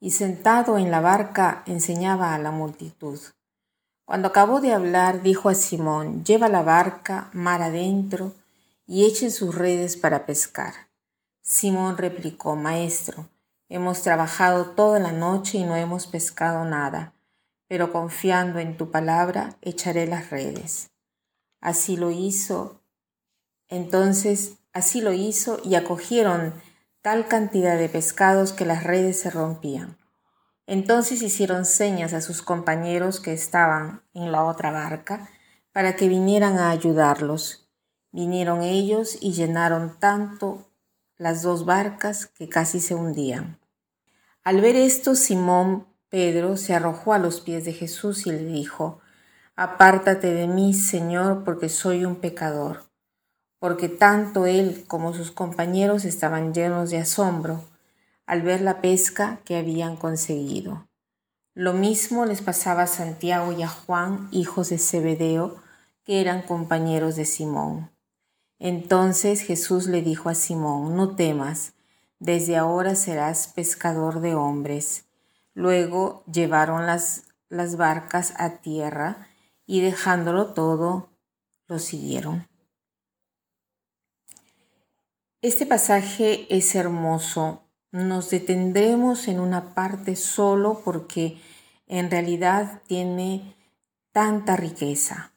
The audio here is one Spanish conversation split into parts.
y sentado en la barca enseñaba a la multitud. Cuando acabó de hablar, dijo a Simón, lleva la barca mar adentro y echen sus redes para pescar. Simón replicó, Maestro, hemos trabajado toda la noche y no hemos pescado nada, pero confiando en tu palabra, echaré las redes. Así lo hizo. Entonces, así lo hizo y acogieron tal cantidad de pescados que las redes se rompían. Entonces hicieron señas a sus compañeros que estaban en la otra barca para que vinieran a ayudarlos. Vinieron ellos y llenaron tanto las dos barcas que casi se hundían. Al ver esto, Simón Pedro se arrojó a los pies de Jesús y le dijo, Apártate de mí, Señor, porque soy un pecador porque tanto él como sus compañeros estaban llenos de asombro al ver la pesca que habían conseguido. Lo mismo les pasaba a Santiago y a Juan, hijos de Zebedeo, que eran compañeros de Simón. Entonces Jesús le dijo a Simón, no temas, desde ahora serás pescador de hombres. Luego llevaron las, las barcas a tierra y dejándolo todo, lo siguieron. Este pasaje es hermoso. Nos detendremos en una parte solo porque en realidad tiene tanta riqueza.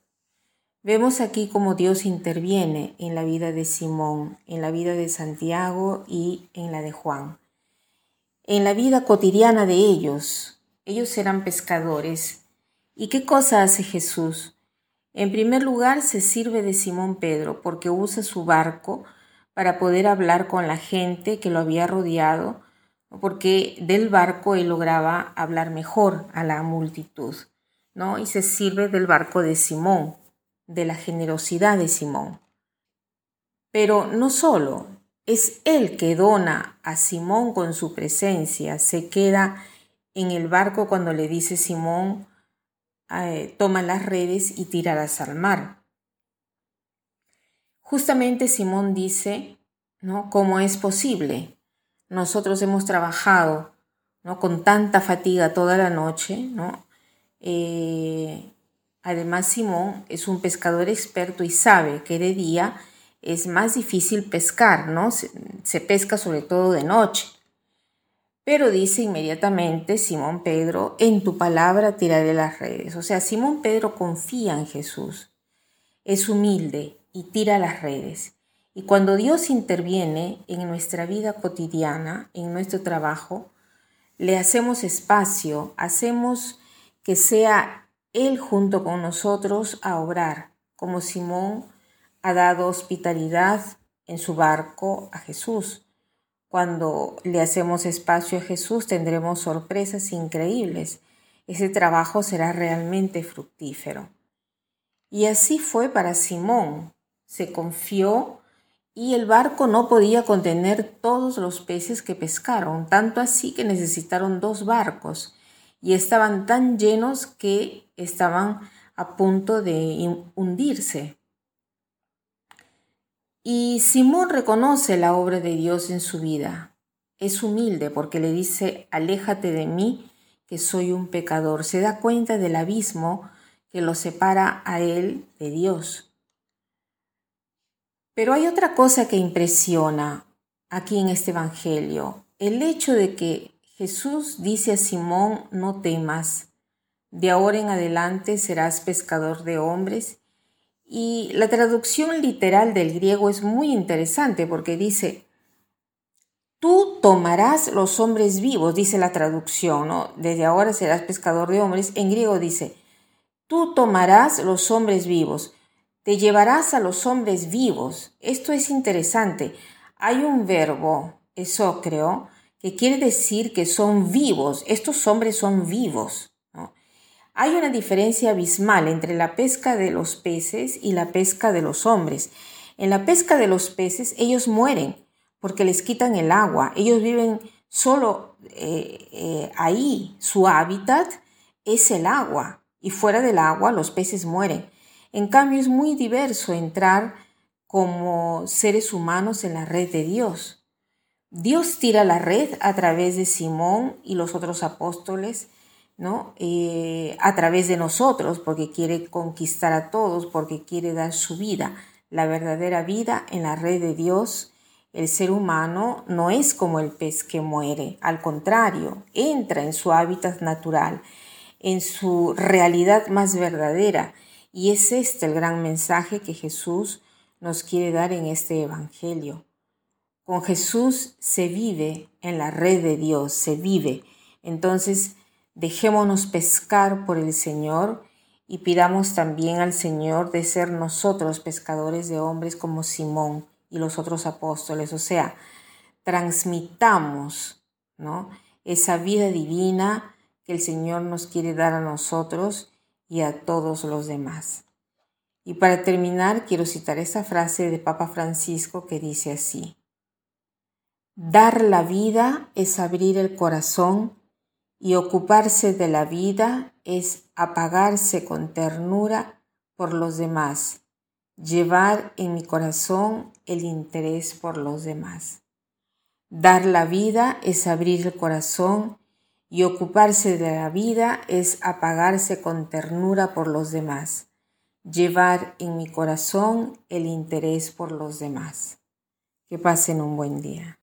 Vemos aquí cómo Dios interviene en la vida de Simón, en la vida de Santiago y en la de Juan. En la vida cotidiana de ellos, ellos eran pescadores. ¿Y qué cosa hace Jesús? En primer lugar, se sirve de Simón Pedro porque usa su barco para poder hablar con la gente que lo había rodeado, porque del barco él lograba hablar mejor a la multitud, ¿no? Y se sirve del barco de Simón, de la generosidad de Simón. Pero no solo, es él que dona a Simón con su presencia, se queda en el barco cuando le dice Simón, toma las redes y tíralas al mar. Justamente Simón dice, ¿no? ¿Cómo es posible? Nosotros hemos trabajado, ¿no? Con tanta fatiga toda la noche, ¿no? Eh, además, Simón es un pescador experto y sabe que de día es más difícil pescar, ¿no? Se, se pesca sobre todo de noche. Pero dice inmediatamente Simón Pedro, en tu palabra tiraré las redes. O sea, Simón Pedro confía en Jesús. Es humilde, y tira las redes. Y cuando Dios interviene en nuestra vida cotidiana, en nuestro trabajo, le hacemos espacio, hacemos que sea Él junto con nosotros a obrar, como Simón ha dado hospitalidad en su barco a Jesús. Cuando le hacemos espacio a Jesús tendremos sorpresas increíbles. Ese trabajo será realmente fructífero. Y así fue para Simón, se confió y el barco no podía contener todos los peces que pescaron, tanto así que necesitaron dos barcos y estaban tan llenos que estaban a punto de hundirse. Y Simón reconoce la obra de Dios en su vida. Es humilde porque le dice, aléjate de mí, que soy un pecador. Se da cuenta del abismo que lo separa a él de Dios. Pero hay otra cosa que impresiona aquí en este Evangelio, el hecho de que Jesús dice a Simón, no temas, de ahora en adelante serás pescador de hombres. Y la traducción literal del griego es muy interesante porque dice, tú tomarás los hombres vivos, dice la traducción, ¿no? Desde ahora serás pescador de hombres. En griego dice, tú tomarás los hombres vivos te llevarás a los hombres vivos. Esto es interesante. Hay un verbo, eso creo, que quiere decir que son vivos. Estos hombres son vivos. Hay una diferencia abismal entre la pesca de los peces y la pesca de los hombres. En la pesca de los peces ellos mueren porque les quitan el agua. Ellos viven solo eh, eh, ahí. Su hábitat es el agua y fuera del agua los peces mueren. En cambio es muy diverso entrar como seres humanos en la red de Dios. Dios tira la red a través de Simón y los otros apóstoles ¿no? Eh, a través de nosotros, porque quiere conquistar a todos, porque quiere dar su vida, la verdadera vida en la red de Dios. El ser humano no es como el pez que muere, al contrario, entra en su hábitat natural, en su realidad más verdadera. Y es este el gran mensaje que Jesús nos quiere dar en este Evangelio. Con Jesús se vive en la red de Dios, se vive. Entonces, Dejémonos pescar por el Señor y pidamos también al Señor de ser nosotros pescadores de hombres como Simón y los otros apóstoles. O sea, transmitamos ¿no? esa vida divina que el Señor nos quiere dar a nosotros y a todos los demás. Y para terminar, quiero citar esa frase de Papa Francisco que dice así, Dar la vida es abrir el corazón y ocuparse de la vida es apagarse con ternura por los demás, llevar en mi corazón el interés por los demás. Dar la vida es abrir el corazón y ocuparse de la vida es apagarse con ternura por los demás, llevar en mi corazón el interés por los demás. Que pasen un buen día.